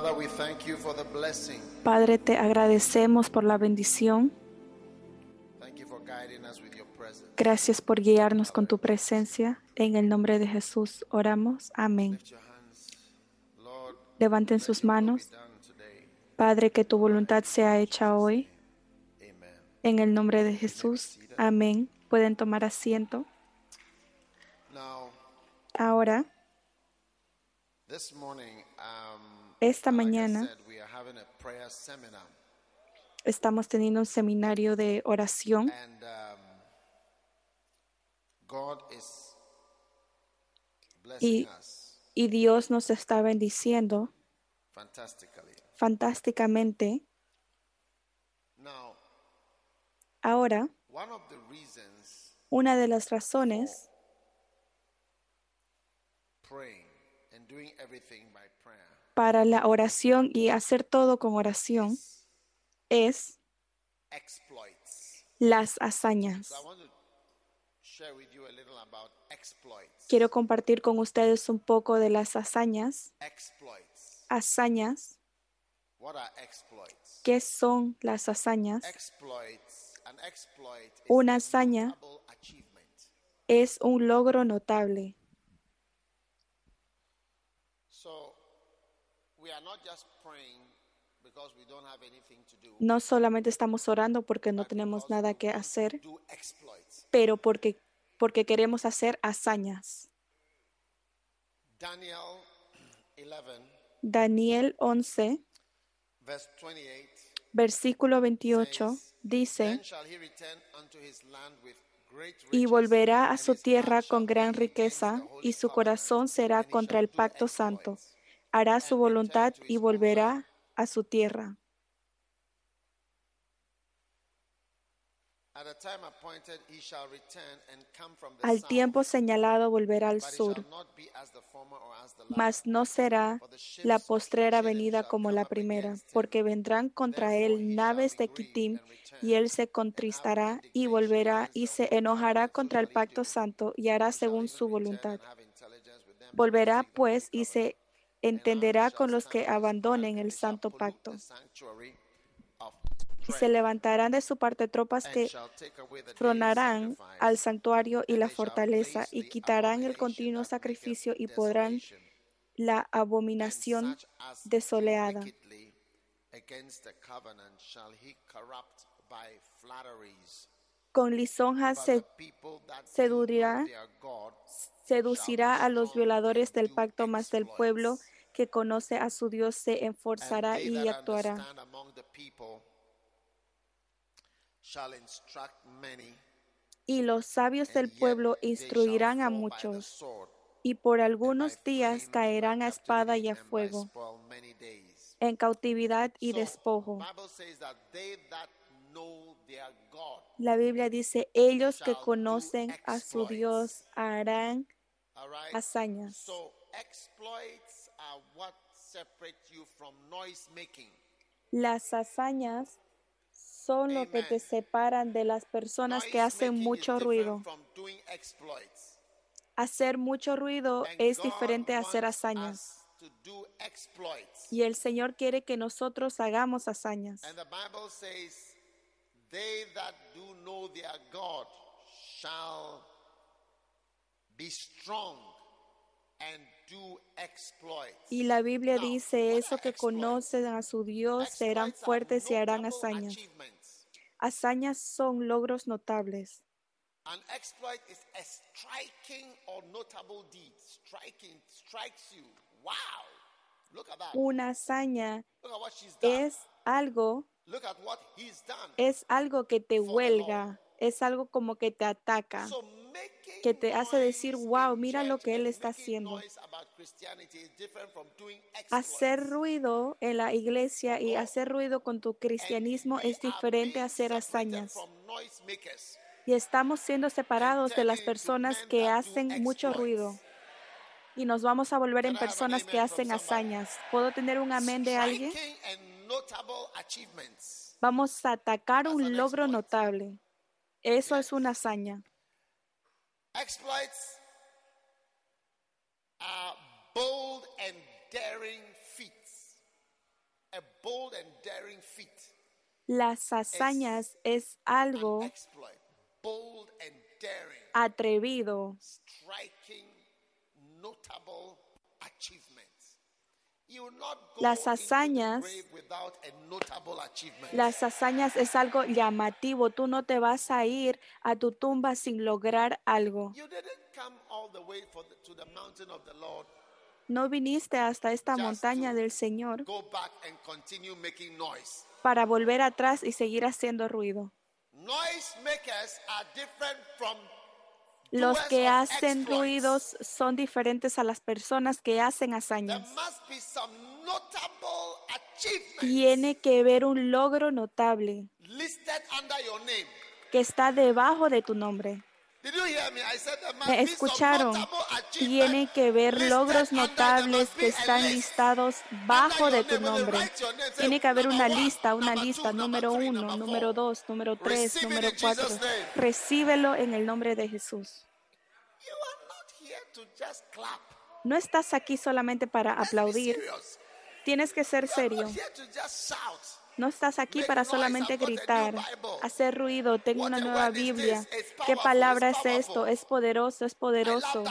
Father, we thank you for the blessing. Padre, te agradecemos por la bendición. Thank you for guiding us with your presence. Gracias por guiarnos con tu presencia. En el nombre de Jesús oramos. Amén. Lord, Levanten sus manos. Padre, que tu voluntad sea hecha hoy. En el nombre de Jesús. Amén. Pueden tomar asiento. Ahora, this morning, um, esta mañana, estamos teniendo un seminario de oración. Um, Y- y Dios nos está bendiciendo fantásticamente. Ahora, una de las razones para la oración y hacer todo con oración es las hazañas. Quiero compartir con ustedes un poco de las hazañas. Exploits. Hazañas. ¿Qué son las hazañas? Una hazaña es un logro notable. No solamente estamos orando porque no tenemos nada que hacer, pero porque, porque queremos hacer hazañas. Daniel 11, Daniel 11, verse 28. versículo 28, dice, y volverá a su tierra con gran riqueza, y su corazón será contra el pacto santo. Hará su voluntad y volverá a su tierra. Al tiempo señalado volverá al sur, mas no será la postrera venida como la primera, porque vendrán contra él naves de return, y él se contristará y volverá y se enojará contra el pacto santo y hará según su voluntad. Volverá pues y se. Entenderá con los que abandonen and el santo pacto. Y se levantarán de su parte tropas que tronarán al santuario y la fortaleza y quitarán el continuo sacrificio y podrán la abominación desoleada. Con lisonjas se seducirá a los violadores del pacto, mas del pueblo que conoce a su Dios se they y actuará. Y los sabios del pueblo instruirán a muchos, y por algunos días caerán a espada y a fuego, en cautividad y despojo. La Biblia dice, ellos que conocen a su. Dios harán? Hazañas. Las hazañas son lo que te separan de las personas que hacen mucho ruido. Hacer mucho ruido es diferente a hacer hazañas. Y el Señor quiere que nosotros hagamos hazañas. They that do know their God shall be strong and do exploits. Y la Biblia Now, dice, eso que conocen a su Dios serán fuertes y harán hazañas. Hazañas son logros notables. An exploit is a striking or notable deed. Striking strikes you. Wow. Look at that. Una hazaña Look at what she's done. es algo, Look at what he's done. es algo que te huelga, es algo como que te ataca. So que te hace decir, "Wow, mira lo que él está haciendo". Hacer ruido en la iglesia y hacer ruido con tu cristianismo es diferente a hacer hazañas. Y estamos siendo separados de las personas que hacen mucho ruido. Y nos vamos a volver en personas que hacen hazañas. ¿Puedo tener un amén de alguien? Vamos a atacar un logro notable. Eso es una hazaña. Exploits are bold and daring feats. A bold and daring feat. Las hazañas es algo exploit. Bold and daring. atrevido, striking, notable achievements. You will not go Las hazañas-. Las hazañas es algo llamativo. Tú no te vas a ir a tu tumba sin lograr algo. No viniste hasta esta montaña del Señor para volver atrás y seguir haciendo ruido. Noise makers are different from Los que hacen ruidos son diferentes a las personas que hacen hazañas. Tiene que ver un logro notable que está debajo de tu nombre. Me? Escucharon. Tiene que ver logros notables que están list. listados bajo de tu nombre. Tiene que haber una lista, una lista, número uno, número dos, número tres, número cuatro. Recíbelo en el nombre de Jesús. No estás aquí solamente para aplaudir. Tienes que ser serio. No estás aquí para solamente gritar, hacer ruido. Tengo una nueva Biblia. ¿Qué palabra es esto? Es poderoso, es poderoso.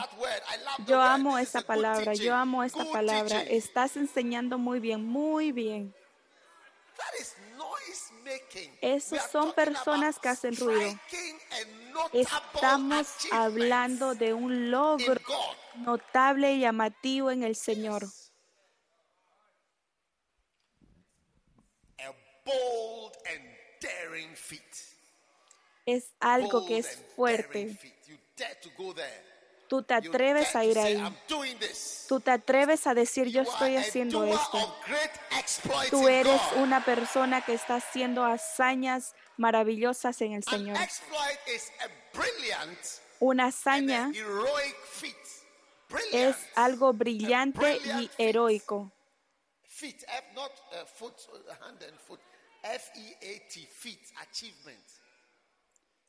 Yo amo esa palabra, yo amo esta palabra. Estás enseñando muy bien, muy bien. Esos son personas que hacen ruido. Estamos hablando de un logro notable y llamativo en el Señor. A bold and daring feat. Es algo que es fuerte. feat. You dare to go there. Tú te atreves a ir ahí. Tú te atreves a decir yo estoy haciendo esto. Tú eres una persona que está haciendo hazañas maravillosas en el Señor. Una hazaña es algo brillante y brilliant feat. heroico. Feet, F, not foot, hand and foot. F A T, feet, achievement.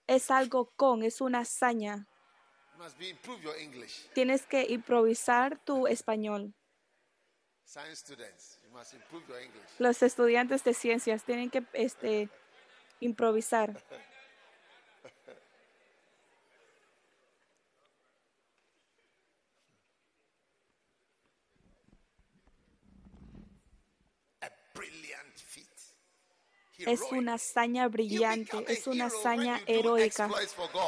Es algo con, es una hazaña. Must be improve your English. Tienes que improvisar tu español. Science students, you must improve your English. Los estudiantes de ciencias tienen que este, improvisar. A brilliant feat. Es una hazaña brillante, es una hazaña heroica.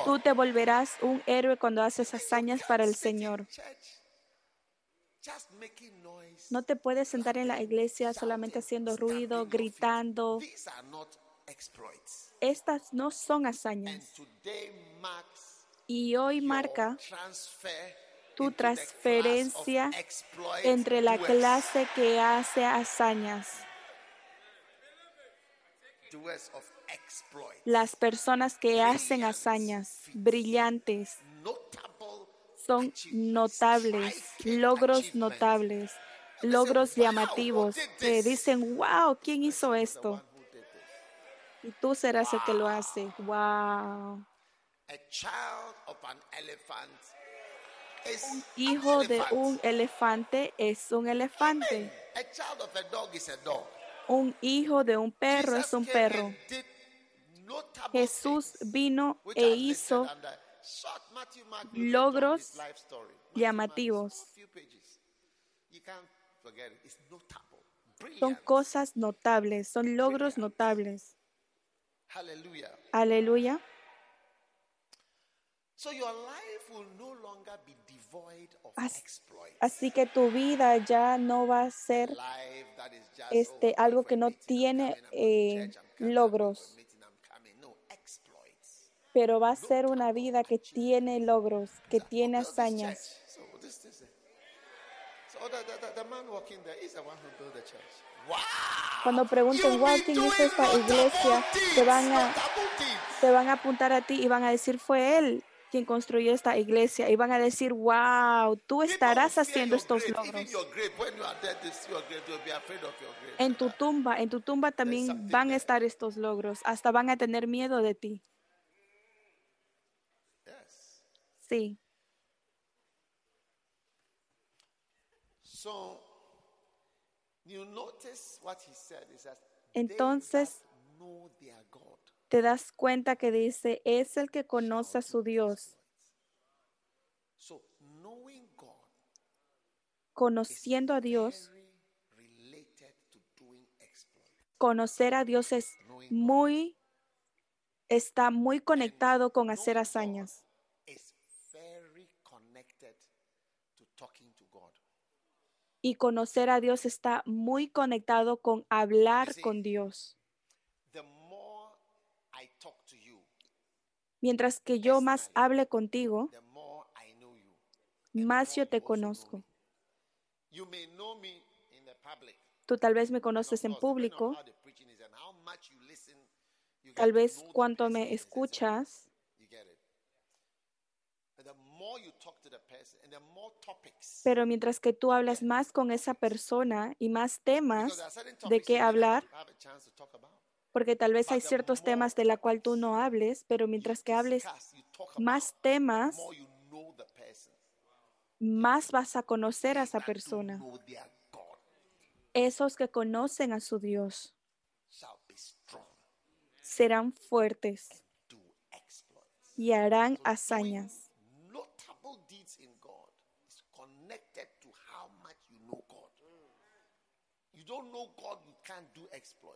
Tú te volverás un héroe cuando haces hazañas para el Señor. No te puedes sentar en la iglesia solamente haciendo ruido, gritando. Estas no son hazañas. Y hoy marca tu transferencia entre la clase que hace hazañas. Las personas que hacen hazañas brillantes son notables, logros notables, logros "Wow, llamativos. this?" dicen, wow, ¿quién hizo esto? Y tú serás el que lo hace. Wow. An Hijo de un elefante es un elefante. Un hijo de un perro es un perro. Jesús vino e hizo Logros llamativos. Son cosas notables, son logros notables. Aleluya. So Así que tu vida ya no va a ser este, algo que no tiene eh, logros. pero va a ser una vida que tiene logros, que tiene hazañas. Cuando pregunten, wow, ¿quién hizo esta iglesia? Te van a, te van a apuntar a ti y van a decir, fue él quien construyó esta iglesia. Y van a decir, wow, tú estarás haciendo estos logros. En tu tumba, en tu tumba también van a estar estos logros. Hasta van a tener miedo de ti. Sí. So you notice what he said is that they Entonces- that know their God. Te das cuenta que dice, es el que conoce a su Dios. Conociendo a Dios, conocer a Dios es muy, está muy conectado con hacer hazañas. Y conocer a Dios está muy conectado con hablar con Dios. The more I talk to you, Mientras que yo más hable contigo, más yo te conozco. Tú tal vez me conoces en público, tal vez person me escuchas, pero mientras que tú hablas más con esa persona y más temas de qué hablar, porque tal vez hay ciertos temas de la cual tú no hables, pero mientras que hables más temas, más vas a conocer a esa persona. Esos que conocen a su Dios serán fuertes y harán hazañas. notable deeds in God is connected to how much you know God. You don't know God, you can't do exploits.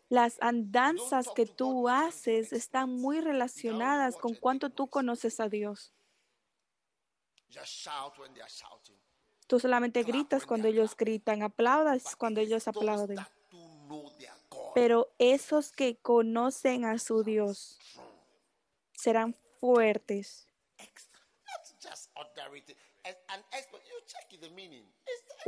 Las andanzas que tú haces están muy relacionadas con cuánto tú conoces a Dios. Tú solamente gritas cuando ellos gritan, aplaudas cuando ellos aplauden. Pero esos que conocen a su Dios serán fuertes.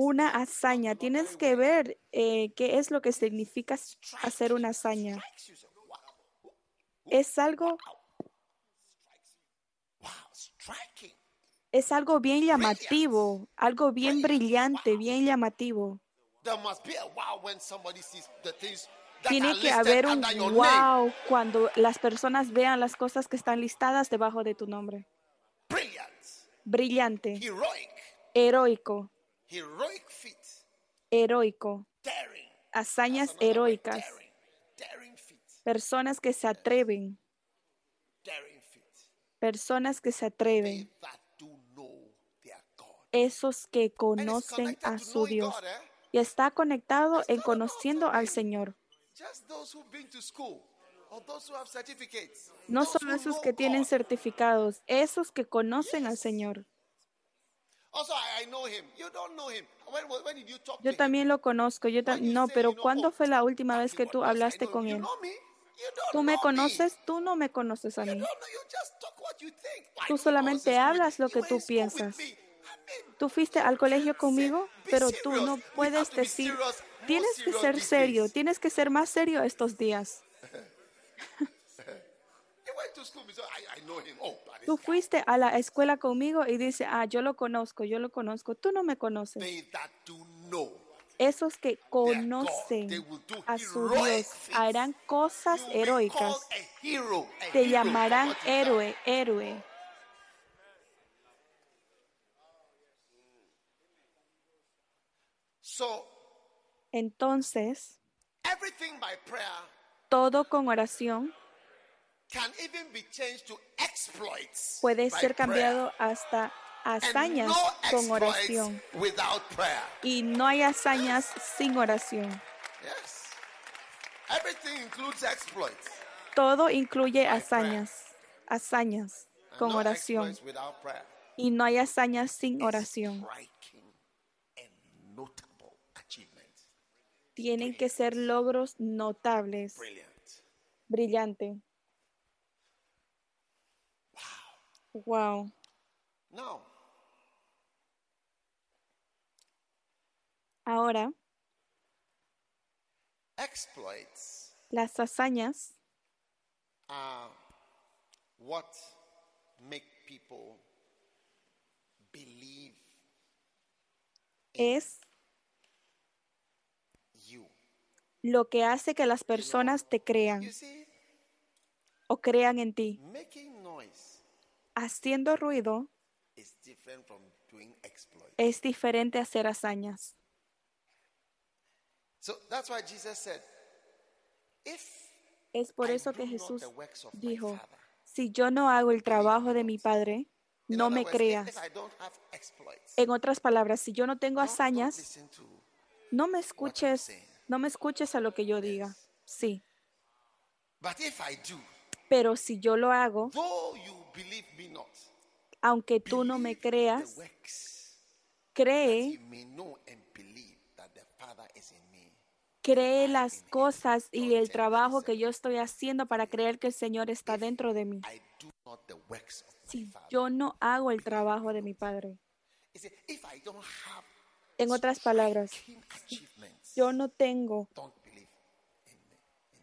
Una hazaña, tienes que ver eh, qué es lo que significa hacer una hazaña. Es algo, es algo bien llamativo, algo bien brillante, bien llamativo. Tiene que haber un wow cuando las personas vean las cosas que están listadas debajo de tu nombre. Brillante, heroic, heroico, heroic feat, heroico, daring. hazañas heroicas, Daring, daring feat, personas que se atreven, daring feat. personas que se atreven, esos que conocen a su Dios. God, eh? Y está conectado It's en conociendo al. Señor. Just those who've been to school or those who have certificates. No who esos que tienen certificados, esos que conocen al. Señor. Yo también lo conozco, yo ta- no, pero ¿cuándo oh, fue la última vez que tú hablaste con él? ¿Tú me conoces? Tú no me conoces a mí. don't know. You just talk what you think. I Tú solamente hablas lo que tú piensas. Tú fuiste al colegio conmigo, pero tú no puedes decir, tienes que ser serio, tienes que ser más serio estos días. Tú this guy. fuiste a la escuela conmigo y dices, ah, yo lo conozco, yo lo conozco. Tú no me conoces. Esos que conocen a su Dios harán cosas heroicas. Te llamarán héroe, héroe. So Entonces, everything by prayer todo con oración puede ser cambiado hasta hazañas no con oración. without prayer. Y no hay hazañas sin oración. Yes. Everything includes exploits. Todo incluye hazañas, hazañas con oración. Y no hay hazañas sin oración. Tienen que ser logros notables, brillante. Wow. Now, Ahora, exploits las hazañas are what make people believe es you. lo que hace que las personas te crean You see, o crean en ti. making noise Haciendo ruido es diferente a hacer hazañas. Es por eso que Jesús dijo, si yo no hago el trabajo de mi Padre, no me creas. En otras palabras, si yo no tengo hazañas, no me escuches, no me escuches a lo que yo diga. Sí, pero si yo lo hago, aunque tú no me creas, cree, cree las cosas y el trabajo que yo estoy haciendo para creer que el Señor está dentro de mí. I do not the works of my Si yo no hago el trabajo de mi Padre. En otras palabras, yo no tengo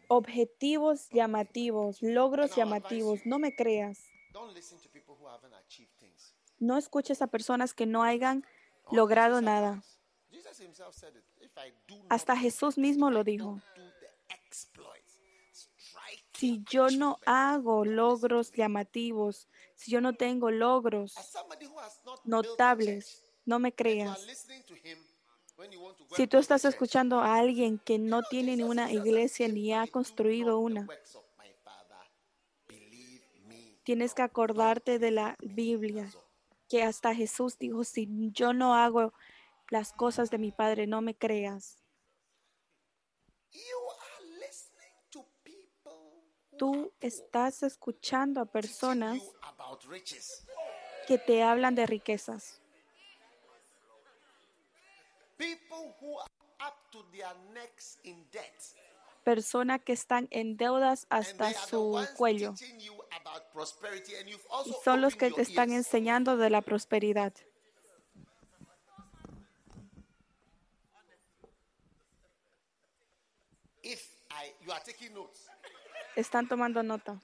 objetivos llamativos, logros llamativos, no me creas. Don't listen to people who haven't achieved things. No escuches a personas que no hayan logrado nada. Hasta Jesús mismo lo dijo. Si yo no hago logros llamativos, si yo no tengo logros notables, no me creas. Si tú estás escuchando a alguien que no tiene ni una iglesia "If ni ha do construido una, works of my Father, believe me tienes que not." acordarte de la Biblia, que hasta Jesús dijo, si yo no hago las cosas de mi Padre, no me creas. Tú estás escuchando a personas que te hablan de riquezas, personas que están en deudas hasta su cuello. Y son los que te están enseñando de la prosperidad. Están tomando nota.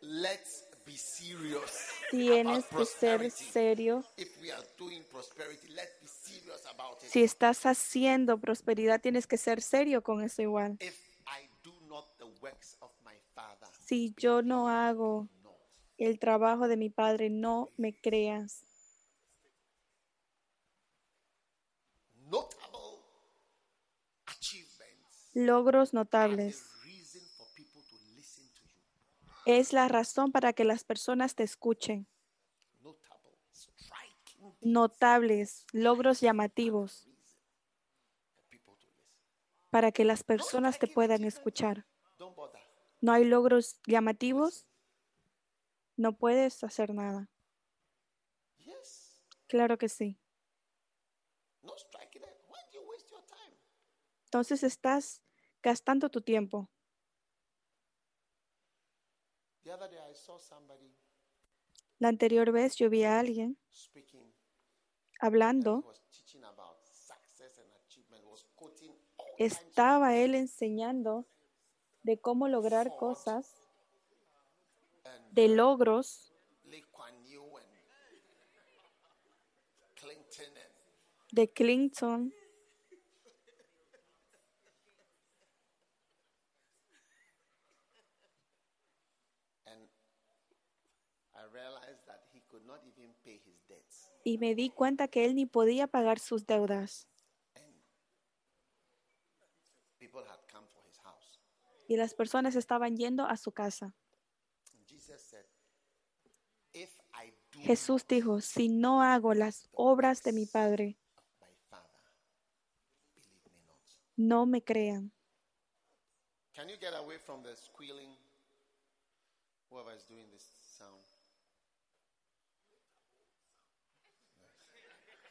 let's be serious Tienes about que ser prosperity. serio. If we are doing prosperity, let's be serious about it. Si estás haciendo prosperidad, tienes que ser serio con eso igual. If I do not the works Si yo no hago el trabajo de mi Padre, no me creas. Logros notables. Es la razón para que las personas te escuchen. Notables, logros llamativos, para que las personas te puedan escuchar. No hay logros llamativos, no puedes hacer nada. Claro que sí. Entonces estás gastando tu tiempo. La anterior vez yo vi a alguien hablando, estaba él enseñando de cómo lograr cosas, de logros. Clinton and de Clinton, y me di cuenta que él ni podía pagar sus deudas. And people had come for his house. Y las personas estaban yendo a su casa. Jesús dijo, si no hago las obras de mi Padre, no me crean. Can you get away from the squealing? Whoever is doing this sound.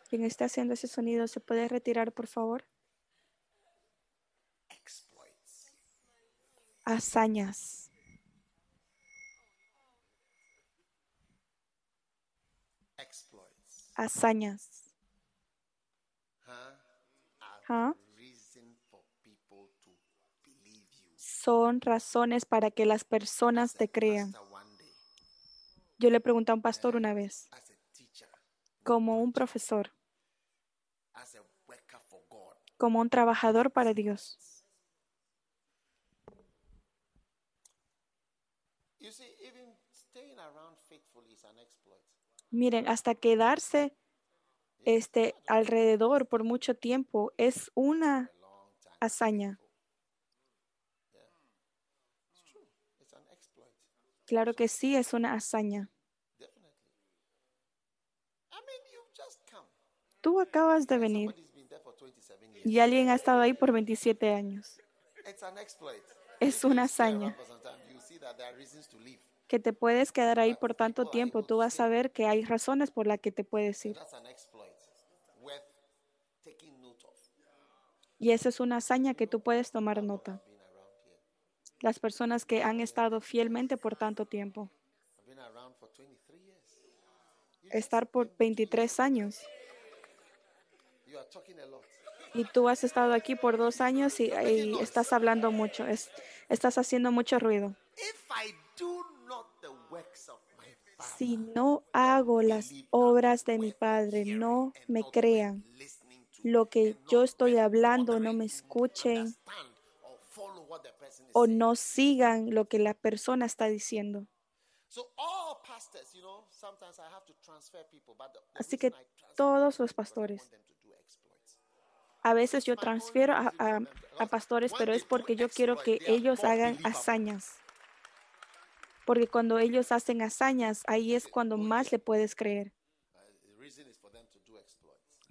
Quien esté haciendo ese sonido, ¿se puede retirar, por favor? Exploits. Hazañas. Exploits. Hazañas. Huh? Are Huh? reason for people believe you. Son razones para que las personas te crean. Yo le pregunté a un pastor una vez, como un profesor, como un trabajador para Dios. you see, even staying around faithfully is an exploit. Miren, hasta quedarse este alrededor por mucho tiempo es una hazaña. Claro que sí, es una hazaña. Tú acabas de venir Somebody's been there for 27 years. y alguien ha estado ahí por 27 años. Es una hazaña. Que te puedes quedar ahí por tanto tiempo, tú vas a ver que hay razones por las que te puedes ir. Y esa es una hazaña que tú puedes tomar nota. Las personas que han estado fielmente por tanto tiempo. I've been around for 23 years. Estar por 23 años. Y tú has estado aquí por dos años y, estás hablando mucho, es- estás haciendo mucho ruido. Si no hago las obras de mi Padre, no me crean. Lo que yo estoy hablando, no me escuchen o no sigan lo que la persona está diciendo. Así que todos los pastores. A veces yo transfiero a pastores, pero es porque yo quiero que ellos hagan hazañas. Porque cuando ellos hacen hazañas, ahí es cuando más le puedes creer.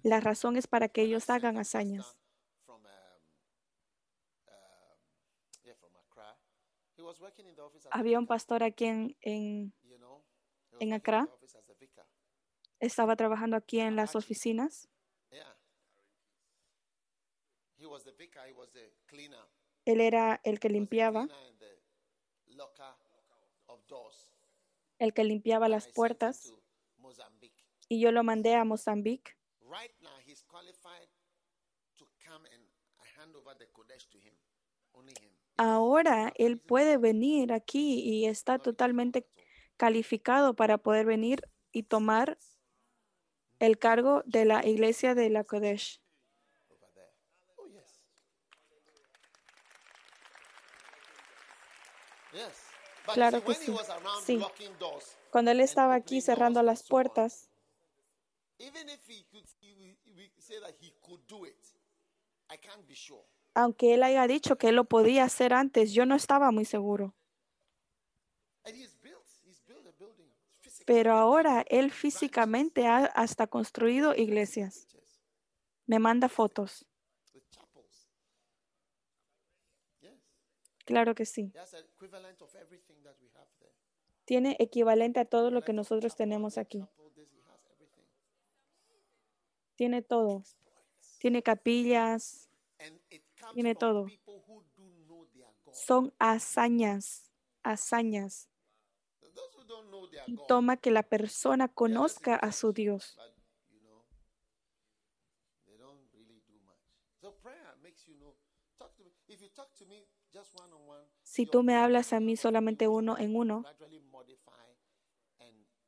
La razón es para que ellos hagan hazañas. Había un pastor aquí en, en- Accra. estaba trabajando aquí en las oficinas. Él era el que limpiaba, cleaner in the locker of doors. El que limpiaba las puertas. y yo lo mandé a Mozambique. Ahora él puede venir aquí y está totalmente calificado para poder venir y tomar el cargo de la iglesia de la Kodesh. over there. Oh, yes. Yes. But Claro que sí. Sí. Cuando él estaba aquí cerrando las puertas, aunque él haya dicho que él lo podía hacer antes, yo no estaba muy seguro. Pero ahora él físicamente ha hasta construido iglesias. Me manda fotos. with chapels. Yes. Claro que sí. Tiene equivalente a todo lo que nosotros tenemos aquí. Tiene todo. Tiene capillas. Tiene todo. Son hazañas. Hazañas. Y toma que la persona conozca a su Dios. Si tú me hablas a mí solamente uno en uno,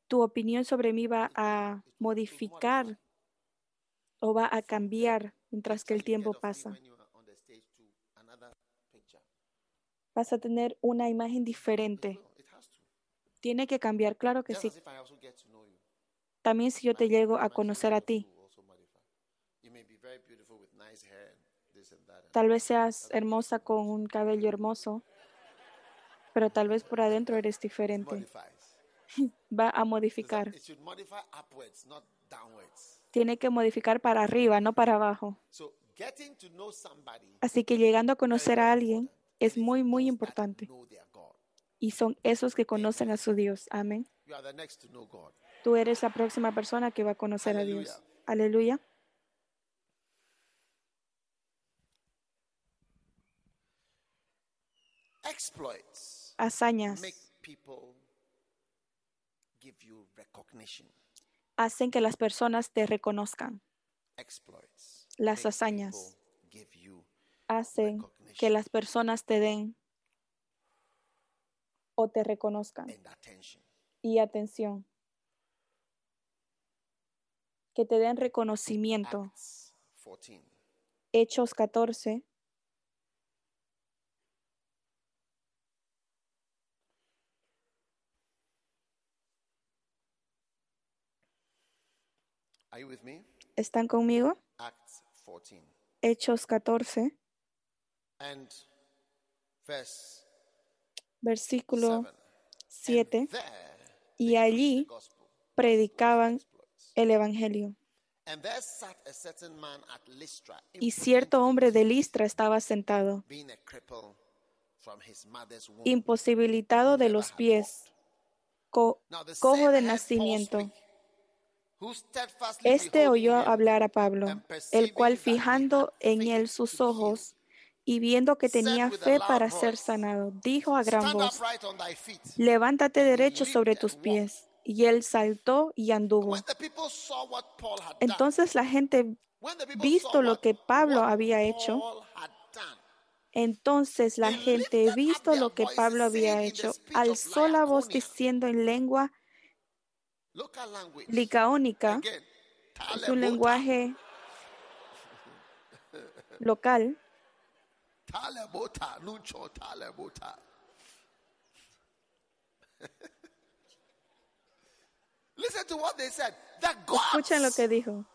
tu opinión sobre mí va a modificar o va a cambiar mientras que el tiempo pasa. Vas a tener una imagen diferente. Tiene que cambiar, claro que sí. También si yo te llego a conocer a ti, tal vez seas hermosa con un cabello hermoso, pero tal vez por adentro eres diferente. Va a modificar. Tiene que modificar para arriba, no para abajo. Así que llegando a conocer a alguien es muy, muy importante. Y son esos que conocen a su Dios. Amén. Tú eres la próxima persona que va a conocer a Dios. Aleluya. Exploits Hazañas make people give you recognition. hacen que las personas te reconozcan. Exploits. Las hazañas. people give you Hacen que las personas te den o te reconozcan. Y atención. Que te den reconocimiento. Acts 14. Hechos 14. Are you with me? ¿Están conmigo? Acts 14 Hechos 14, and verse versículo 7. 7. And there Y allí predicaban el Evangelio. Y cierto hombre de Listra estaba sentado, imposibilitado de los pies, co- cojo de nacimiento. Este oyó hablar a Pablo, el cual fijando en él sus ojos y viendo que tenía fe para ser sanado, dijo a gran voz, levántate derecho sobre tus pies. Y él saltó y anduvo. Entonces la gente, visto lo que Pablo había hecho, entonces la gente, visto lo que Pablo había hecho, alzó la voz diciendo en lengua licaónica, es un lenguaje local, escuchen lo que dijo,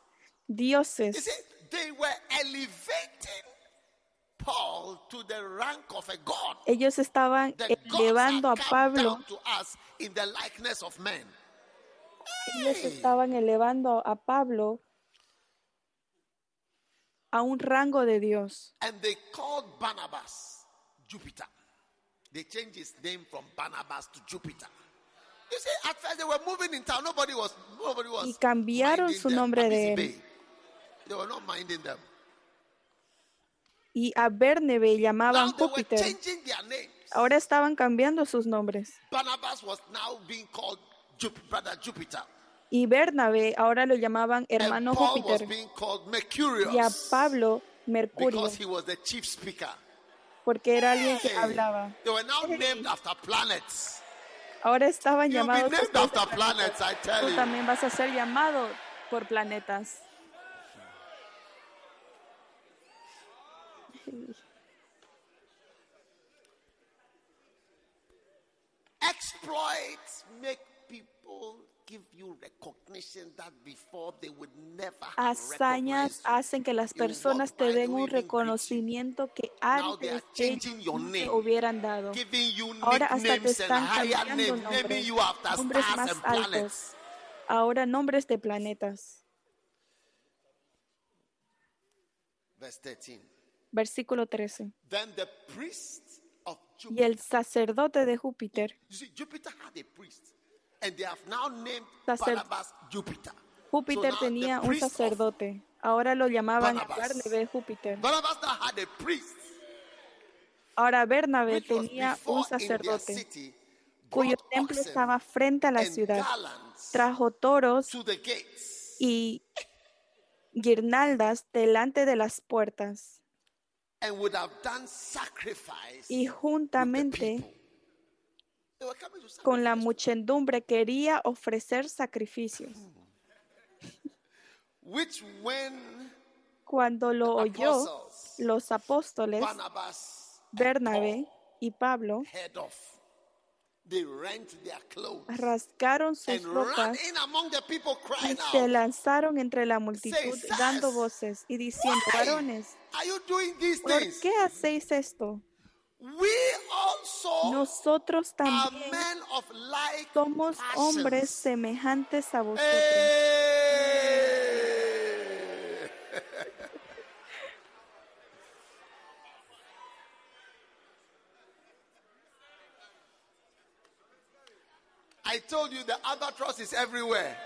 dioses, see, they were elevating Paul to the rank of a god. ellos estaban elevando a are come Pablo, ellos estaban elevando a Pablo a un rango de Dios. And they called Barnabas Jupiter. They changed his name from Barnabas to Jupiter. You see, at first they were moving in town. Nobody was, nobody was. Y cambiaron su them. nombre de él. They were not minding them. Y a Bernabé Now llamaban Júpiter. Ahora estaban cambiando sus nombres. Barnabas was now being called Jupiter. Y Bernabé ahora lo llamaban hermano Júpiter. Y a Pablo Mercurio, because he was the chief speaker. porque era alguien que hablaba. They were now named after planets. Ahora estaban You'll be llamados. named after planets, I tell Tú you. también vas a ser llamado por planetas. Exploits make Hazañas hacen que las personas te den un reconocimiento que antes te hubieran dado. Ahora hasta te están cambiando nombres, nombres más altos. Ahora nombres de planetas. Verse 13. Versículo 13. Then the priest of Y el sacerdote de Júpiter. You Sacer-. Júpiter tenía un sacerdote. Ahora lo llamaban. Bernabé Júpiter. Barnabas now had a priest, Ahora Bernabé tenía un sacerdote cuyo templo estaba frente a la ciudad. Trajo toros to the gates, y guirnaldas delante de las puertas. and would have done sacrifice Y juntamente people. They were coming to con la muchedumbre quería ofrecer sacrificios. which when Cuando lo oyó, los apóstoles, Bernabé y Pablo, heard of, they rent their clothes rasgaron sus ropas in among the people y se lanzaron entre la multitud dando "Sirs, voces y diciendo, varones, ¿por qué hacéis esto? We also nosotros are también men of like somos hombres semejantes a vosotros. Hey! Eh. I told you the albatross is everywhere.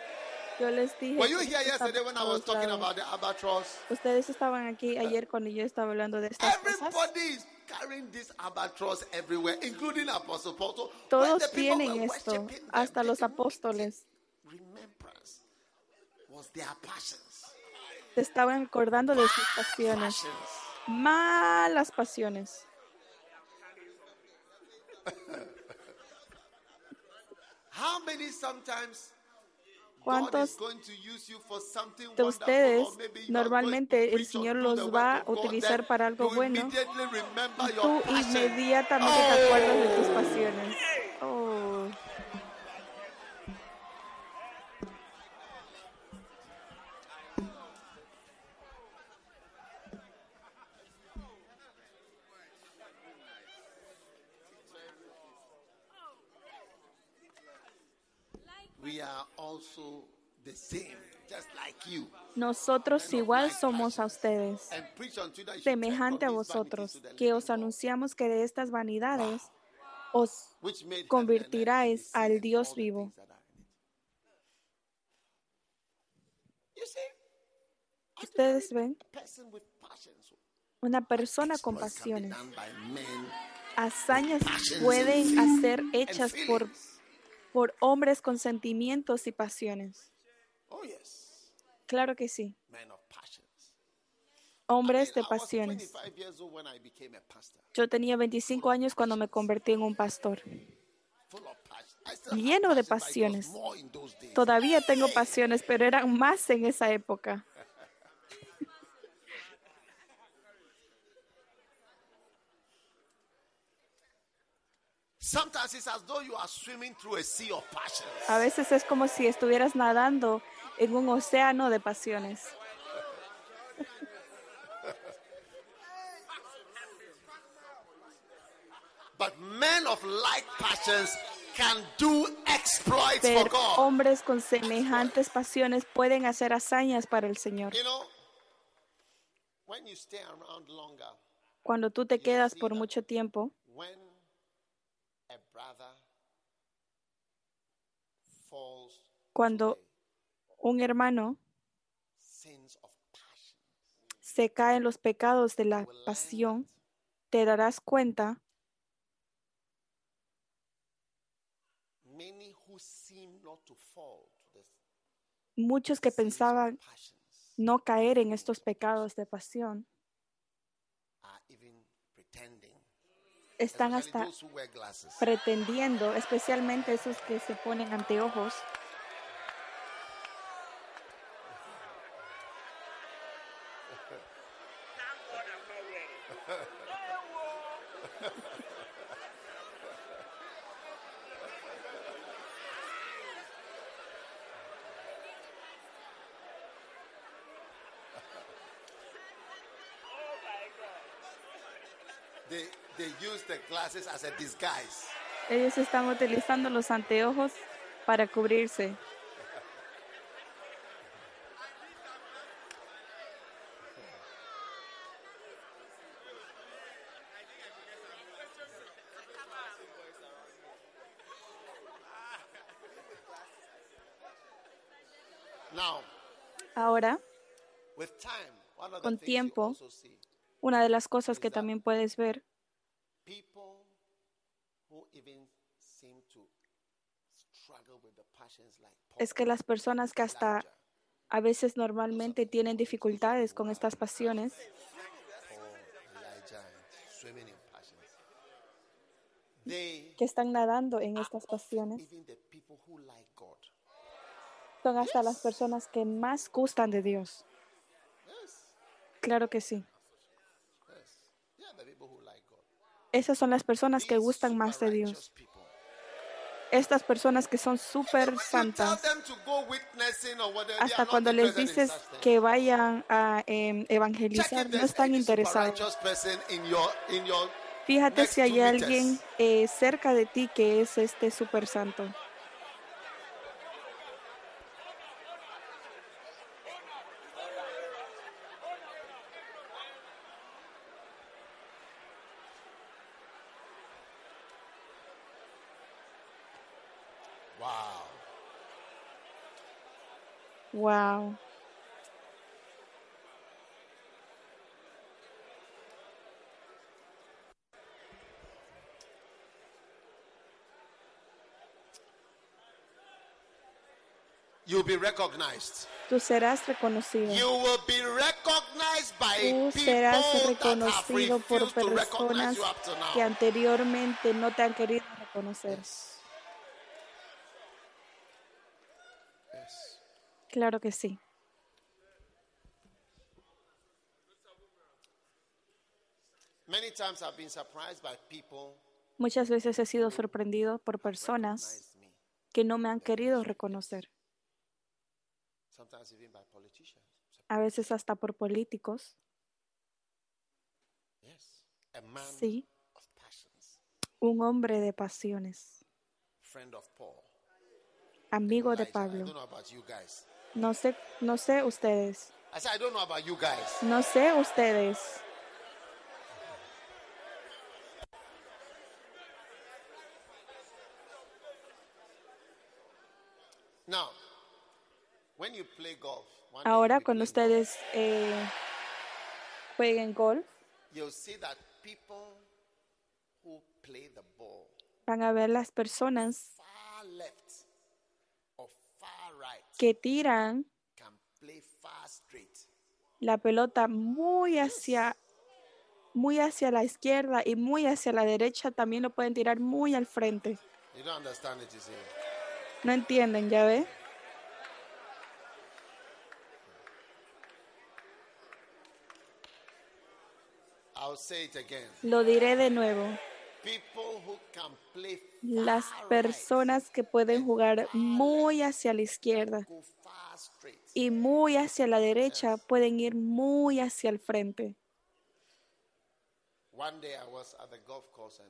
Yo les dije. Were you here yesterday when I was talking about the albatross? Ustedes estaban aquí ayer cuando yo estaba hablando de estas cosas. Everybody is carrying this albatross everywhere, including Apostle Paul. Todos tienen esto, hasta los apóstoles. Remembrance was their passions. Se estaban acordando de sus pasiones, malas pasiones. How many sometimes ¿Cuántos de ustedes normalmente el Señor los va a utilizar para algo bueno y tú inmediatamente te acuerdas de tus Oh. pasiones? Oh, We are also the same, just like you. Nosotros igual somos a ustedes, semejante a vosotros, que os anunciamos que de estas vanidades os convertiráis al Dios vivo. Ustedes ven una persona con pasiones. Hazañas pueden and hechas por. Por hombres con sentimientos y pasiones. Oh yes, Claro que sí, men of passions. hombres de pasiones. 25 years old when I became a pastor. Yo tenía 25 años cuando me convertí en un pastor. Lleno de pasiones. Todavía tengo pasiones, pero eran más en esa época. Sometimes it's as though you are swimming through a sea of passions. A veces es como si estuvieras nadando en un océano de pasiones. But men of like passions can do exploits Pero for God. hombres con semejantes pasiones pueden hacer hazañas para el Señor. You know, when you stay around longer, Cuando tú te quedas por mucho tiempo, when cuando un hermano se cae en los pecados de la pasión, te darás cuenta muchos que pensaban no caer en estos pecados de pasión are even pretending. Están hasta pretendiendo, especialmente esos que se ponen anteojos, They, they use the glasses as a disguise. ellos están utilizando los anteojos para cubrirse. Ahora, Con tiempo, una de las cosas que también puedes ver people who even seem to struggle with the passions like Paul, es que las personas que hasta a veces normalmente tienen dificultades con estas pasiones, que están nadando en estas pasiones, son hasta las personas que más gustan de Dios. Claro que sí. Esas son las personas que gustan más de Dios. Estas personas que son súper santas. Hasta cuando les dices que vayan a em, evangelizar, no están interesados. Fíjate si hay alguien eh, cerca de ti que es este super santo. Wow. Wow. You'll be recognized. Tú serás reconocido. You will be recognized by Tú serás reconocido por personas que anteriormente no te han querido reconocer. Yes. Claro que sí. Muchas veces he sido sorprendido por personas que no me han querido reconocer, a veces hasta por políticos. Sí, un hombre de pasiones, amigo de Pablo. No sé, no sé ustedes, I said I don't know about you guys. no sé ustedes. Now, when you play golf, one Ahora cuando golf, ustedes eh, jueguen golf, you'll see that people who play the ball van a ver las personas far left or far right que tiran la pelota muy hacia muy hacia la izquierda y muy hacia la derecha, también lo pueden tirar muy al frente. No entienden, ¿ya ve? Lo diré de nuevo. Las personas que pueden jugar muy hacia la izquierda y muy hacia la derecha pueden ir muy hacia el frente.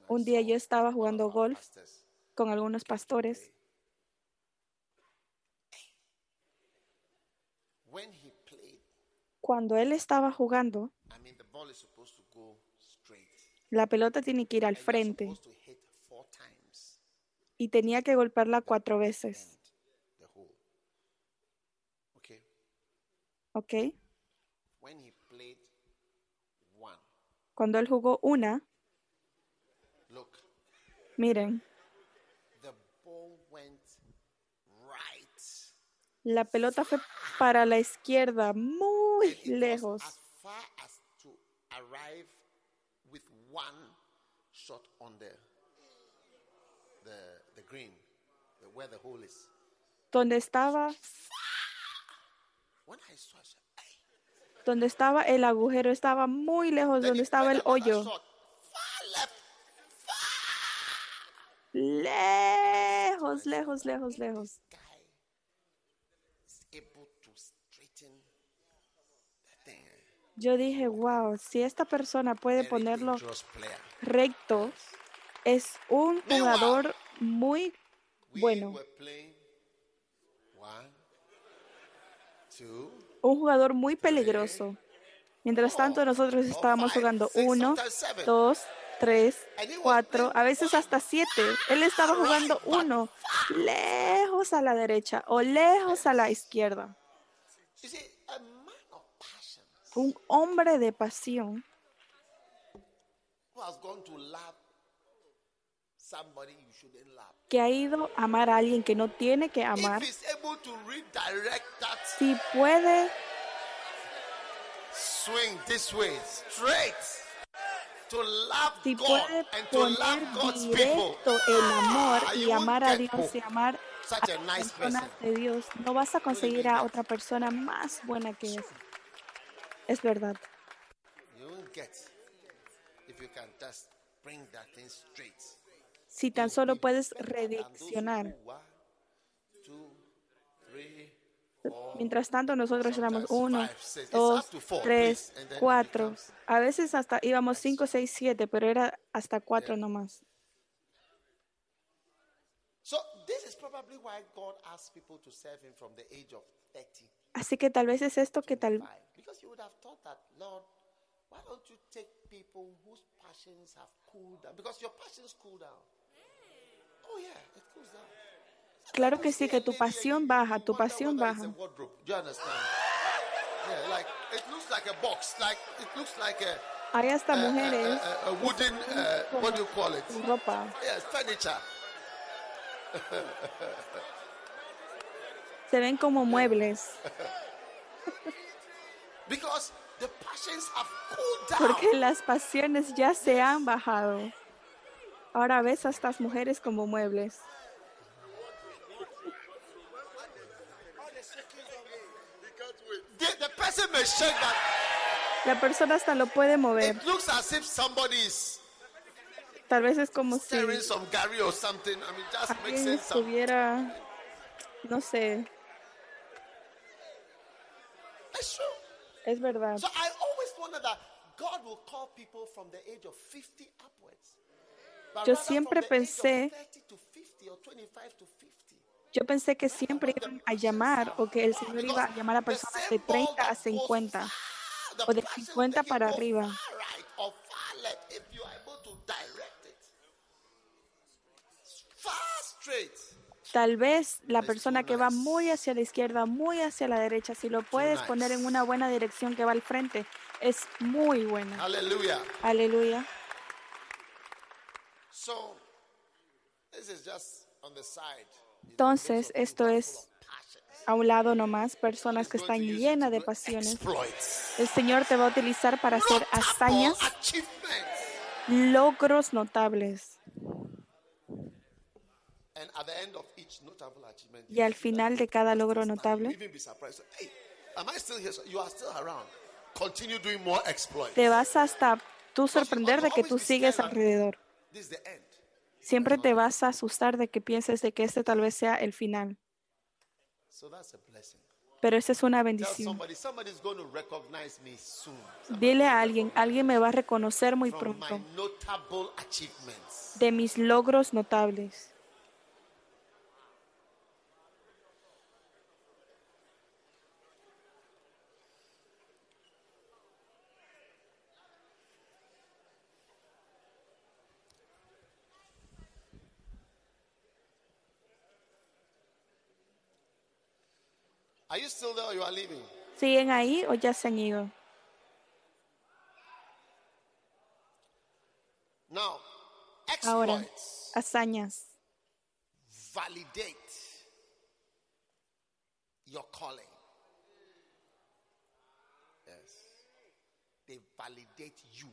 Un día yo estaba jugando golf con algunos pastores. Cuando él estaba jugando, I mean the ball is supposed to go straight. La pelota tiene que ir al frente y tenía que golpearla cuatro veces. ¿Ok? Cuando él jugó una, miren, la pelota fue para la izquierda, muy lejos. as far as to arrive with one shot on the the the green, the, where the hole is. Donde estaba, When I saw, I said, "Hey." donde estaba el agujero, estaba muy lejos, Then donde estaba el another hoyo. shot, far left, Lejos, lejos, lejos, lejos. guy is able to straighten the thing. Yo dije, wow, si esta persona puede ponerlo recto, es un jugador muy bueno, un jugador muy peligroso. Mientras tanto, nosotros estábamos jugando uno, dos, tres, cuatro, a veces hasta siete. Él estaba jugando uno, lejos a la derecha o lejos a la izquierda. You see, a man of passion Un hombre de pasión que ha ido a amar a alguien que no tiene que amar. Si puede swing this way, straight, to love si God puede and to love God's people, el amor Ah, y amar a Dios y amar a a las nice personas person. de Dios, no vas a conseguir a otra persona más buena que esa. Es verdad. Si tan solo puedes redireccionar. Mientras tanto, nosotros éramos uno, dos, tres, cuatro. A veces hasta íbamos cinco, seis, siete, pero era hasta cuatro nomás. So this is probably why God asks people to serve Him from the age of 30. Así que tal vez es esto que tal. Oh claro que sí, que tu pasión baja, tu pasión baja. Hay hasta mujeres a- Se ven como muebles, porque las pasiones ya se han bajado. Ahora ves a estas mujeres como muebles. La persona hasta lo puede mover. Tal vez es como si alguien estuviera, no sé. Es verdad. So I always wonder that God will call people from the age of 50 upwards. But Yo siempre pensé- 30 to 50 or 25 to 50. Yo pensé que siempre iban a llamar o que el Señor iba a llamar a personas de 30 a 50 The o de passions 50 they can para arriba. Far straight. Tal vez la persona que va muy hacia la izquierda, muy hacia la derecha, si lo puedes poner en una buena dirección que va al frente, es muy buena. Aleluya. Side. Entonces, esto es a un lado nomás, personas que están llenas de pasiones. El Señor te va a utilizar para hacer hazañas, logros notables. And at the end of each notable achievement, Y al final de cada logro notable, even be surprised. Hey, am I still here? So You are still around. Continue doing more exploits. te vas hasta tú sorprender de que tú sigues alrededor. Siempre te vas a asustar de que pienses de que este tal vez sea el final. Pero esa es una bendición. Dile a alguien, alguien me va a reconocer muy pronto de mis logros notables. You still there or you are leaving? ¿Siguen ahí o ya se han ido? Now, Ahora, exploits hazañas validate your calling. Yes. They validate you.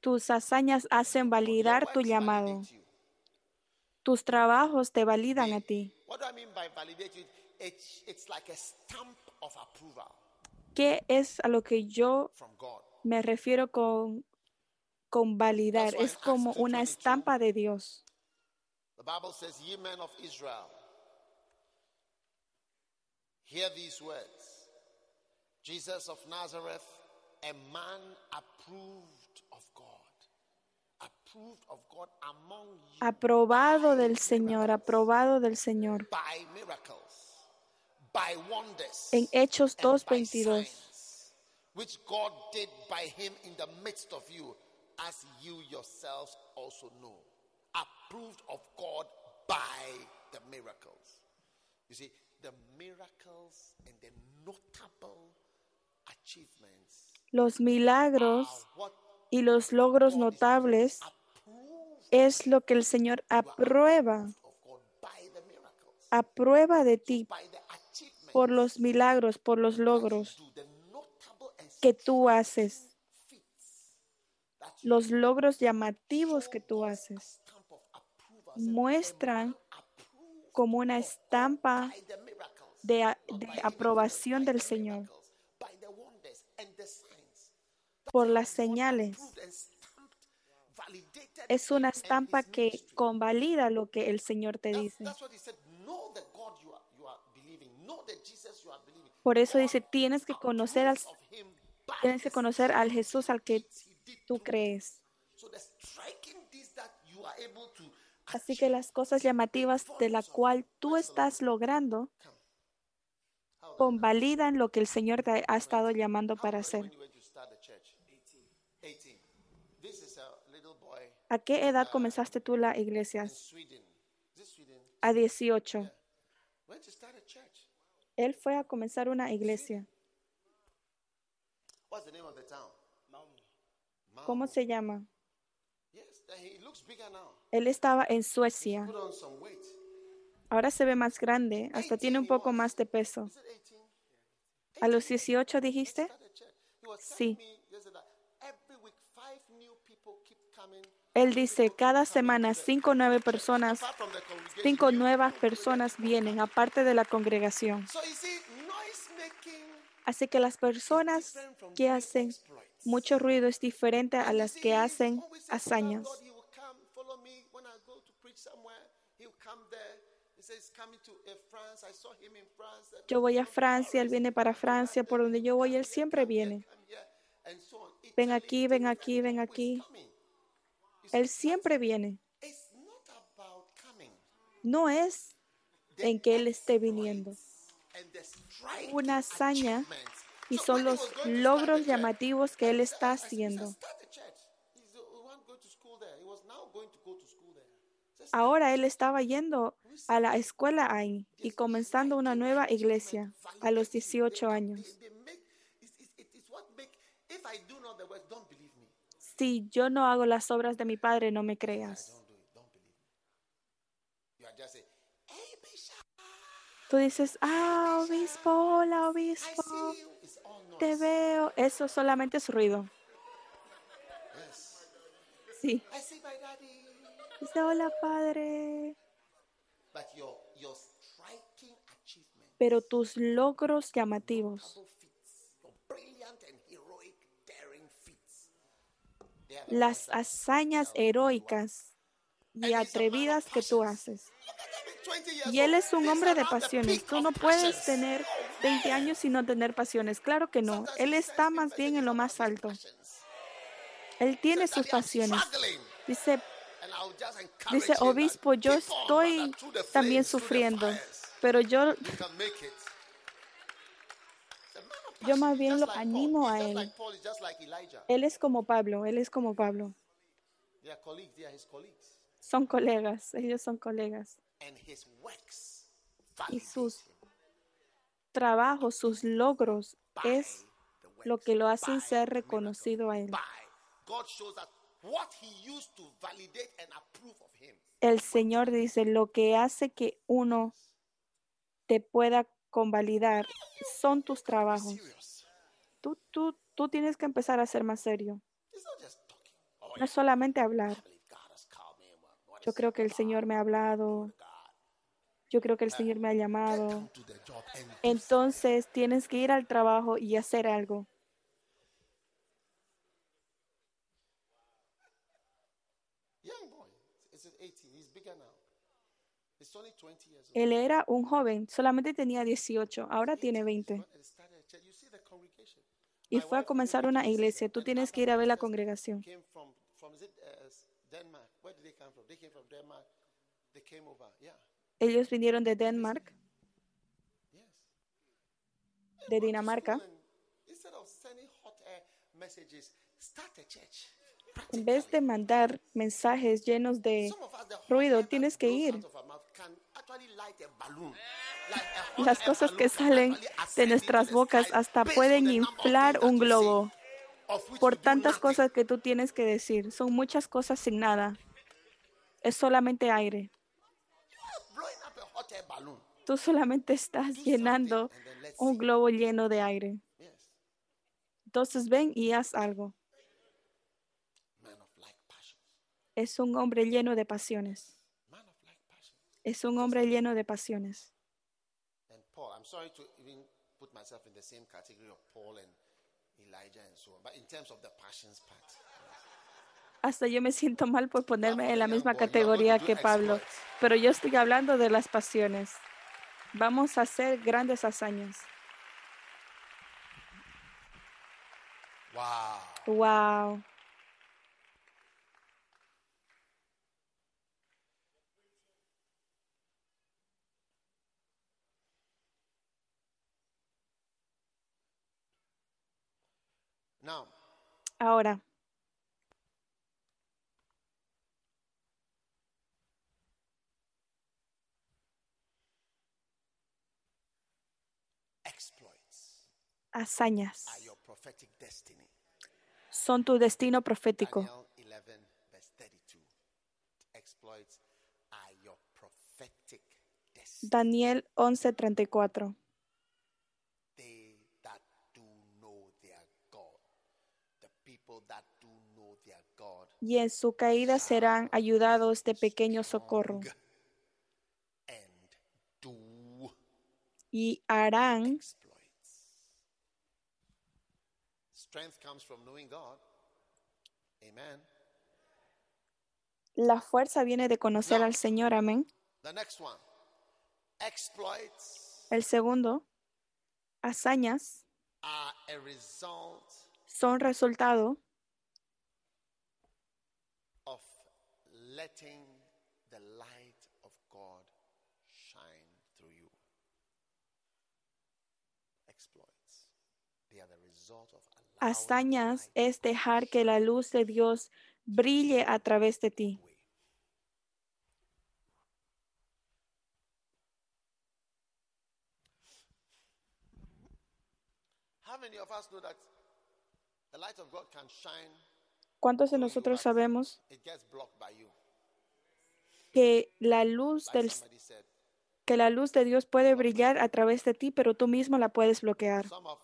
Tus hazañas hacen validar tu llamado. Tus trabajos te validan a ti. What do I mean by validate you? It's, it's like a stamp of approval ¿Qué es a lo que yo me refiero con, con validar? Es como una 2:22, estampa de Dios. The Bible says, Ye men of Israel, hear these words Jesus of Nazareth, a man approved of God. Approved of God among you Aprobado del Señor, aprobado del Señor. by miracles, En Hechos and by 2:22. signs, which God did by him in the midst of you, as you yourselves also know. Approved of God by the miracles. You see, the miracles and the notable achievements Los milagros y los logros notables es lo que el Señor aprueba, aprueba de ti por los milagros, por los logros que tú haces, los logros llamativos que tú haces, muestran como una estampa de, de aprobación del Señor por las señales. Es una estampa que convalida lo que el Señor te dice. that's what he said. Know the God you are, you are believing. know the Jesus you are believing. Por eso dice, tienes que conocer al, tienes que conocer al Jesús al que tú crees. Así que las cosas llamativas de la cual tú estás logrando convalidan lo que el Señor te ha estado llamando para hacer. when you went to start the church? 18. This is a little boy ¿A qué edad comenzaste tú la iglesia? A 18. Went to start a church. Él fue a comenzar una iglesia. ¿Cómo se llama? Él estaba en Suecia. Ahora se ve más grande, hasta tiene un poco más de peso. Is it 18? ¿A los 18 dijiste? Sí. Él dice, cada semana cinco nueve personas, cinco nuevas personas vienen, aparte de la congregación. Así que las personas que hacen mucho ruido es diferente a las que hacen hazañas. Yo voy a Francia, él viene para Francia, por donde yo voy, él siempre viene. Ven aquí, ven aquí, ven. Who is aquí. Él siempre viene. No es en que él esté viniendo. Una hazaña y So son los logros llamativos que él está haciendo. Ahora él estaba yendo a la escuela ahí y comenzando una nueva iglesia a los 18 años. Si yo no hago las obras de mi padre, no me creas. Tú dices, ah, obispo, hola, obispo, te veo. Eso solamente es ruido. Sí. Dice, hola, padre. Pero tus logros llamativos, double feats, your brilliant and heroic daring feats, they are the las hazañas heroicas y atrevidas que tú haces. 20 years Y él es un hombre de pasiones. Tú no puedes tener 20 años y no tener pasiones. Claro que no. Él está más bien en lo más alto. Él tiene sus pasiones. Dice, dice, obispo, yo estoy también sufriendo, pero yo, Yo más bien lo animo a él. él es como Pablo, él es como Pablo. Son colegas, ellos son colegas. Y sus trabajos, sus logros es lo que lo hacen ser reconocido a él. El Señor dice, lo que hace que uno te pueda convalidar son tus trabajos. Tú, tú, tú tienes que empezar a ser más serio. Oh, No es solamente hablar. Yo creo que el Señor me ha hablado. Yo creo que el Señor me ha llamado. Entonces tienes que ir al trabajo y hacer algo. Young boy. It's 18. He's bigger now. He's only 20 years old. Él era un joven, solamente tenía 18, ahora tiene 20. Went and started a church. You see the congregation. Y fue a comenzar una iglesia. Tú tienes que ir a ver la congregación. Uh. Ellos vinieron de Denmark, de Dinamarca. En vez de mandar mensajes llenos de ruido, tienes que ir. Las air cosas que salen de nuestras bocas hasta pueden inflar un globo por tantas cosas que tú tienes que decir. Son muchas cosas sin nada. Es solamente aire. Tú solamente estás Do llenando un globo lleno de aire. Entonces ven y haz algo. Es un hombre lleno de pasiones. Man of like passions. Es un hombre lleno de pasiones. And Paul, I'm sorry to even put myself in the same category of Paul and Elijah and so on, but in terms of the passions part. Hasta yo me siento mal por ponerme en la misma categoría que Pablo, pero yo estoy hablando de las pasiones. Vamos a hacer grandes hazañas. Wow. Wow. Ahora, hazañas. son tu destino profético. Daniel 11, verse 32. Exploits are your prophetic destiny. Daniel 11:34. They that do know their God, the people that do know their God, Y en su caída serán ayudados de pequeño socorro y harán la fuerza viene de conocer al Señor. Amén. El segundo, hazañas son resultado of letting the light of God shine through you. Hazañas es dejar que la luz de Dios brille a través de ti. way. How many of us know that the light of God can shine? ¿Cuántos de nosotros sabemos It gets blocked by you. Que la luz del que la luz de Dios puede brillar a través de ti, pero tú mismo la puedes bloquear? Uh.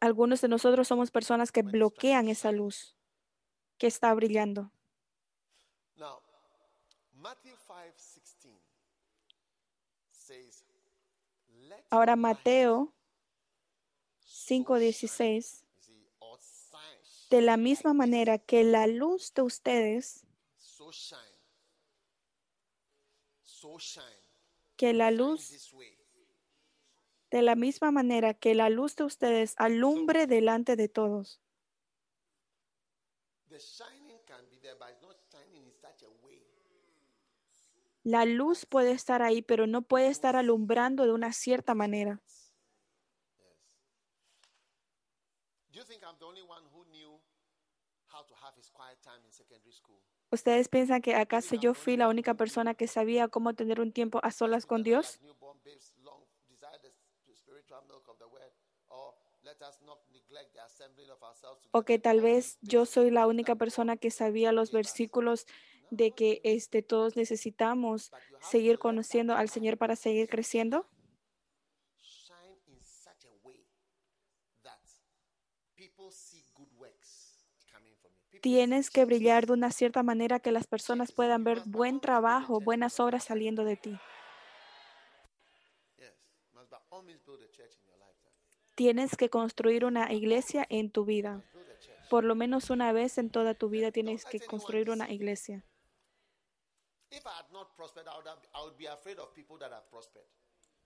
Algunos de nosotros somos personas que bloquean esa luz que está brillando. Now, Matthew 5:16 says, Let Ahora Mateo so 5:16 shine." You see, or shine, De la misma manera que la luz de ustedes, que la luz, de la misma manera que la luz de ustedes alumbre delante de todos. La luz puede estar ahí, pero no puede estar alumbrando de una cierta manera. ¿Ustedes piensan que acaso yo fui la única persona que sabía cómo tener un tiempo a solas con Dios? O que tal vez yo soy la única persona que sabía los versículos de que este, todos necesitamos seguir conociendo al Señor para seguir creciendo. Shine in such a way that people see good works coming from you. People Tienes que brillar de una cierta manera que las personas puedan ver buen trabajo, buenas obras saliendo de ti. Tienes que construir una iglesia en tu vida. Por lo menos una vez en toda tu vida tienes que construir una iglesia.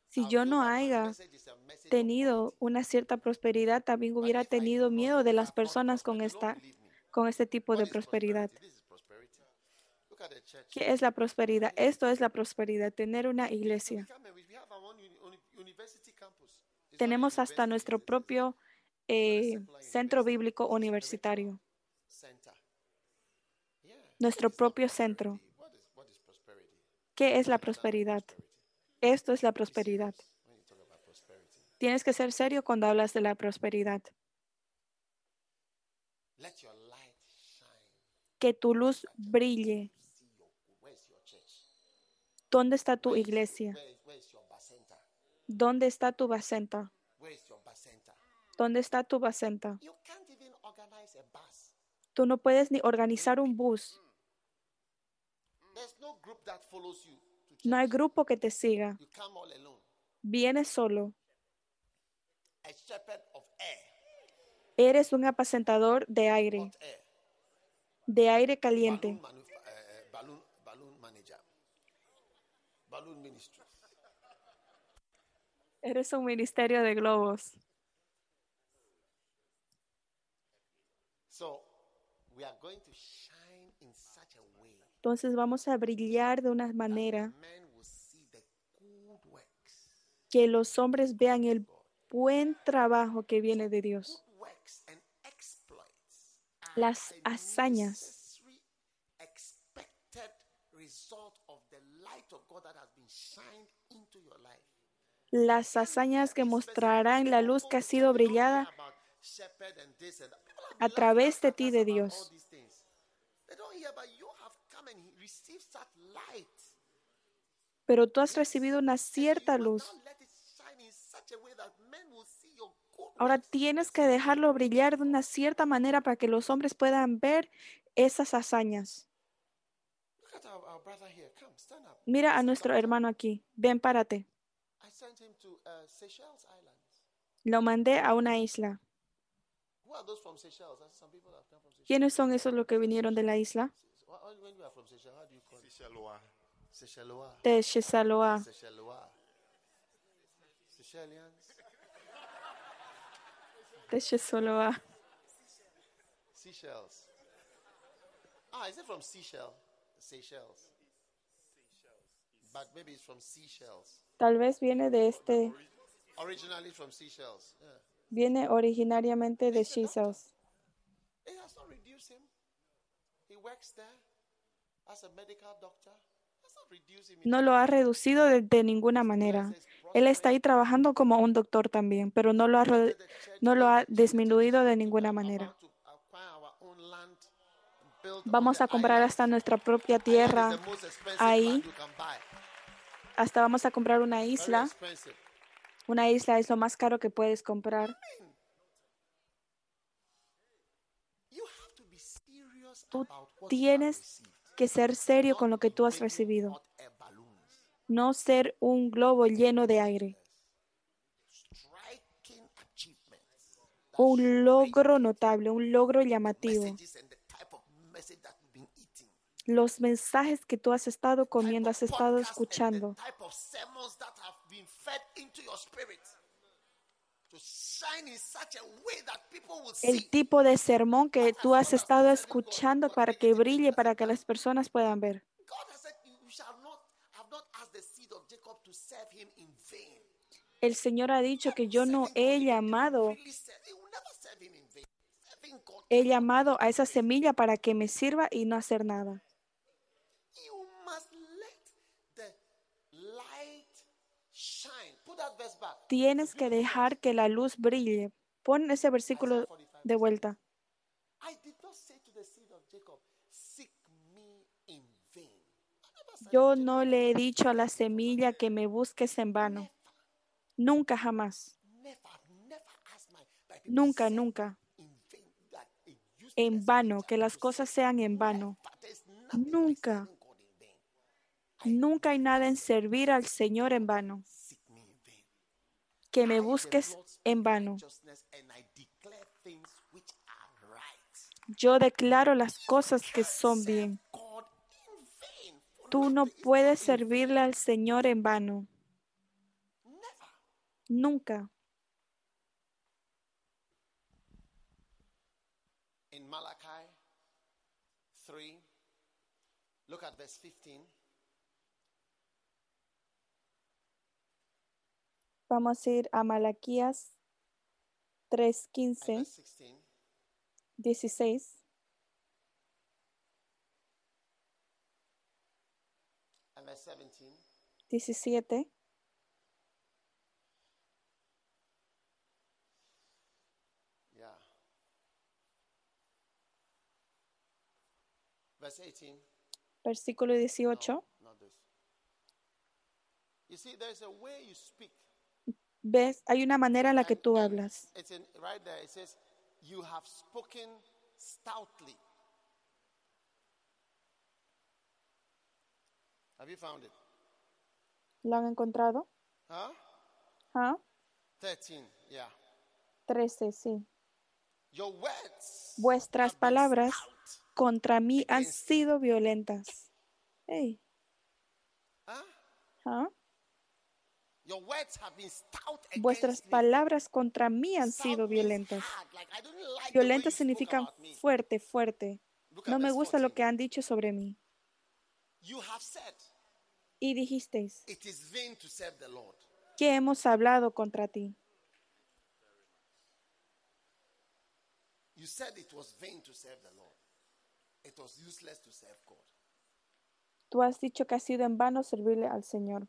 Si yo no haya tenido una cierta prosperidad, también hubiera tenido miedo de las personas con esta. Con este tipo de prosperidad. ¿Qué es la prosperidad? Esto es la prosperidad, tener una iglesia. Tenemos hasta nuestro propio eh, centro bíblico universitario, nuestro propio centro. ¿Qué es la prosperidad? Esto es la prosperidad. Tienes que ser serio cuando hablas de la prosperidad. Let your light shine. Que tu luz brille. ¿Dónde está tu iglesia? ¿Dónde está tu bacenta? ¿Dónde está tu bacenta? You can't even organize a bus. Tú no puedes ni organizar un bus. No hay grupo que te siga. Vienes solo. Eres un apacentador de aire de aire caliente. Eres un ministerio de globos. Entonces vamos a brillar de una manera que los hombres vean el buen trabajo que viene de Dios your life. Las hazañas que mostrarán la luz que ha sido brillada a través de ti, de Dios. Pero tú has recibido una cierta luz. Ahora tienes que dejarlo brillar de una cierta manera para que los hombres puedan ver esas hazañas. Mira a nuestro hermano aquí. Ven, párate. I sent him to uh. Lo mandé a una isla. ¿Quiénes son esos los que vinieron de la isla? Wh- wh- When you are from Seychelles, how do you call it? Seychellois. Seychellois. De Shesaloa. Shesaloa. Seychelles. Ah, is it from Seychelles? Seychelles. But maybe it's from Seychelles. Tal vez viene de este, Originally from Seychelles. Yeah. viene originariamente de Seychelles. It has not reduced him. He works there as a medical doctor. Has not reduced him. in No lo ha reducido de, de ninguna manera. Él está ahí trabajando como un doctor también, pero no lo ha, no lo ha disminuido de ninguna manera. Vamos a comprar hasta nuestra propia tierra. ahí. Hasta vamos a comprar una isla. Una isla es lo más caro que puedes comprar. Tú tienes que ser serio con lo que tú has recibido. No ser un globo lleno de aire. Un logro notable, un logro llamativo. Los mensajes que tú has estado comiendo, has estado escuchando. El tipo de sermón que tú has estado escuchando para que brille, para que las personas puedan ver. God has said, "You you shall not have not asked the seed of Jacob to serve him in vain." El Señor ha dicho que yo no he llamado, he llamado a esa semilla para que me sirva y no hacer nada. Tienes que dejar que la luz brille. Pon ese versículo de vuelta. Yo no le he dicho a la semilla que me busques en vano. Nunca jamás. Nunca, nunca. En vano, que las cosas sean en vano. Nunca. Nunca hay nada en servir al Señor en vano. Que me busques en vano. Yo declaro las cosas que son bien. Tú no puedes servirle al Señor en vano. Nunca. In Malachi 3, look at verse 15. Vamos a ir a Malaquías and 3:15, verse 16. 16 and verse 17. 17. Yeah. Verse 18. Versículo 18. No, not this. You see, there's a way you speak. ¿Ves? Hay una manera en la que And- tú and hablas. It's in right there. It says, "You have spoken stoutly." Have you found it? ¿Lo han encontrado? Huh? ¿Ah? 13. Yeah. 13, sí. Your words. Vuestras palabras. Contra mí han sido violentas. ¿Ah? Stout Vuestras palabras contra mí han sido violentas. Violentas significan fuerte, fuerte. No me gusta lo 14. que han dicho sobre mí. Y dijisteis, it is vain to serve the Lord. que hemos hablado contra ti. It was useless to serve God. Tú has dicho que ha sido en vano servirle al Señor.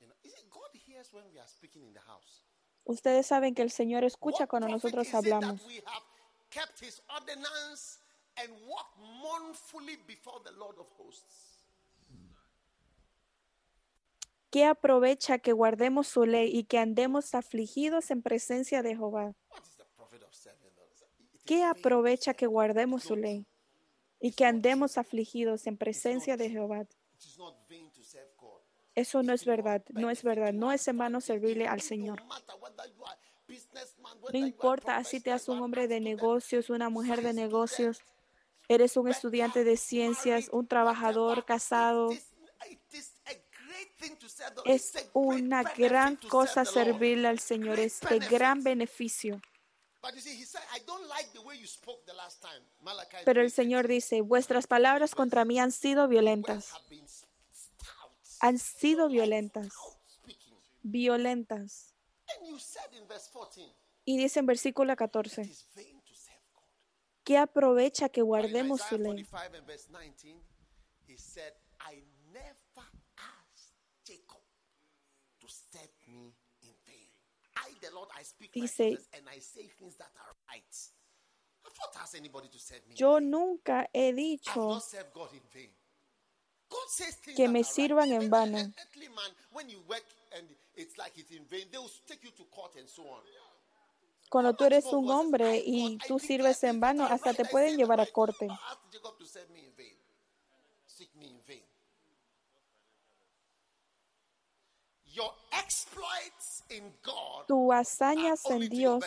You know, you see, God hears when we are speaking in the house. Ustedes saben que el Señor escucha cuando nosotros hablamos. ¿Qué aprovecha que guardemos su ley y que andemos afligidos en presencia de Jehová? ¿Qué aprovecha que guardemos su ley y que andemos afligidos en presencia de Jehová? Eso no es verdad, no es verdad, no es. It servirle al Señor. No importa si te haces un hombre de negocios, una mujer de negocios, eres un estudiante de ciencias, un trabajador casado. Es una gran cosa servirle al Señor, es de gran beneficio. Pero el 3:13. Señor dice, vuestras palabras contra mí han sido violentas, have been stout. han sido violentas, violentas. And you said in verse 14, Y dice en versículo it 14, is vain to serve God. ¿qué aprovecha que guardemos su ley? 45 and verse 19, he said, I never asked Jacob to serve me in vain. I, the Lord, I speak Dice- righteousness and I say things that are right. I've not asked anybody to serve me. Yo in vain. nunca he I've dicho not served God in vain. God says things que me sirvan en vano. Cuando tú eres un hombre y tú sirves en vano, hasta te pueden llevar a corte. Never asked Jacob to serve me in vain. Seek me in vain. Your exploits in God Tus hazañas en Dios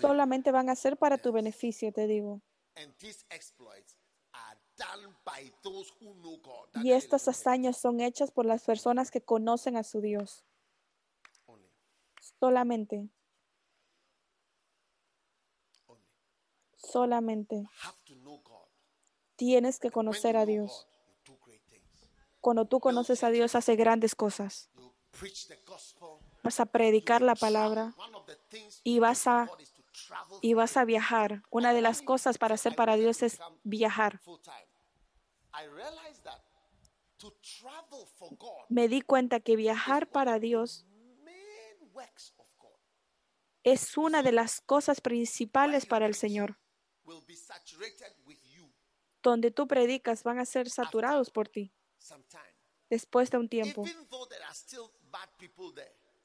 solamente van a ser para tu beneficio, te digo. Y estas 11, hazañas son hechas por las personas que conocen a su Dios. Solamente, solamente. Tienes que conocer a Dios. Cuando tú conoces a Dios, hace grandes cosas. Vas a predicar la palabra y vas a- y vas a viajar. Una de las cosas para hacer para Dios es viajar. Me di cuenta que viajar para Dios es una de las cosas principales para el Señor. Donde tú predicas van a ser saturados por ti después de un tiempo.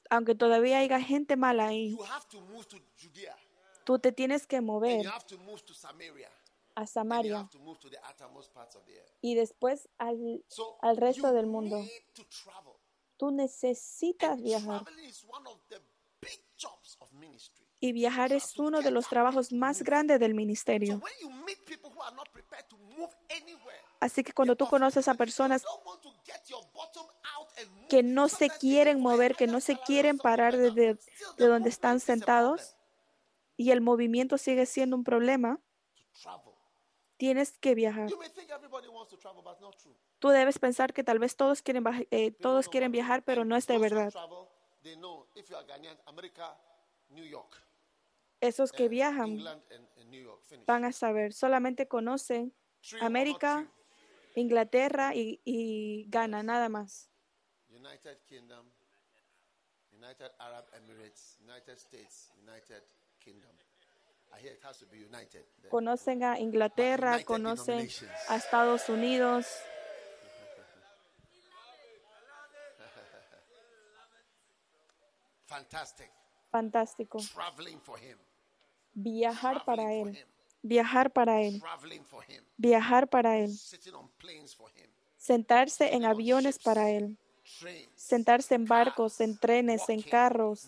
Aunque todavía haya gente mala ahí, you have to move to Judea tú te tienes que mover you have to move to Samaria a Samaria y después al, al resto del mundo. Tú necesitas viajar. traveling is one of the big jobs of ministry. Y viajar es uno de los trabajos más grandes del So ministerio. when you meet people who are not prepared to move anywhere, Así que cuando tú conoces a personas que no se quieren mover, que no se quieren parar de the donde están sentados y el movimiento sigue siendo un problema, tienes que viajar. Tú debes pensar que tal vez todos quieren, eh, todos quieren viajar, pero no es de verdad. Esos que viajan van a saber, solamente conocen América? Inglaterra y, y Ghana, nada más. United Kingdom, United Arab Emirates, United States, United Kingdom. I hear it has to be united. Conocen a Inglaterra, United conocen a Estados Unidos. Fantastic. Fantástico. Traveling for him. Viajar para Traveling Él. him. Viajar para Él. Traveling for him. Viajar para Él. Sitting on planes for him. Sentarse en aviones para Él. Sentarse en barcos, en trenes, en carros,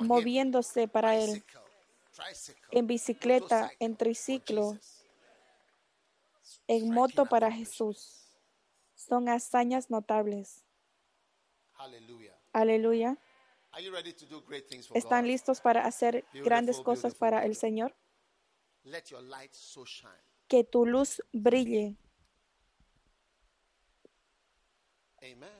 moviéndose para Él. En bicicleta, en triciclo, en moto para. Jesús. Son hazañas notables. Aleluya. ¿Están listos para hacer grandes cosas para el. Señor? Que tu luz brille. Amen.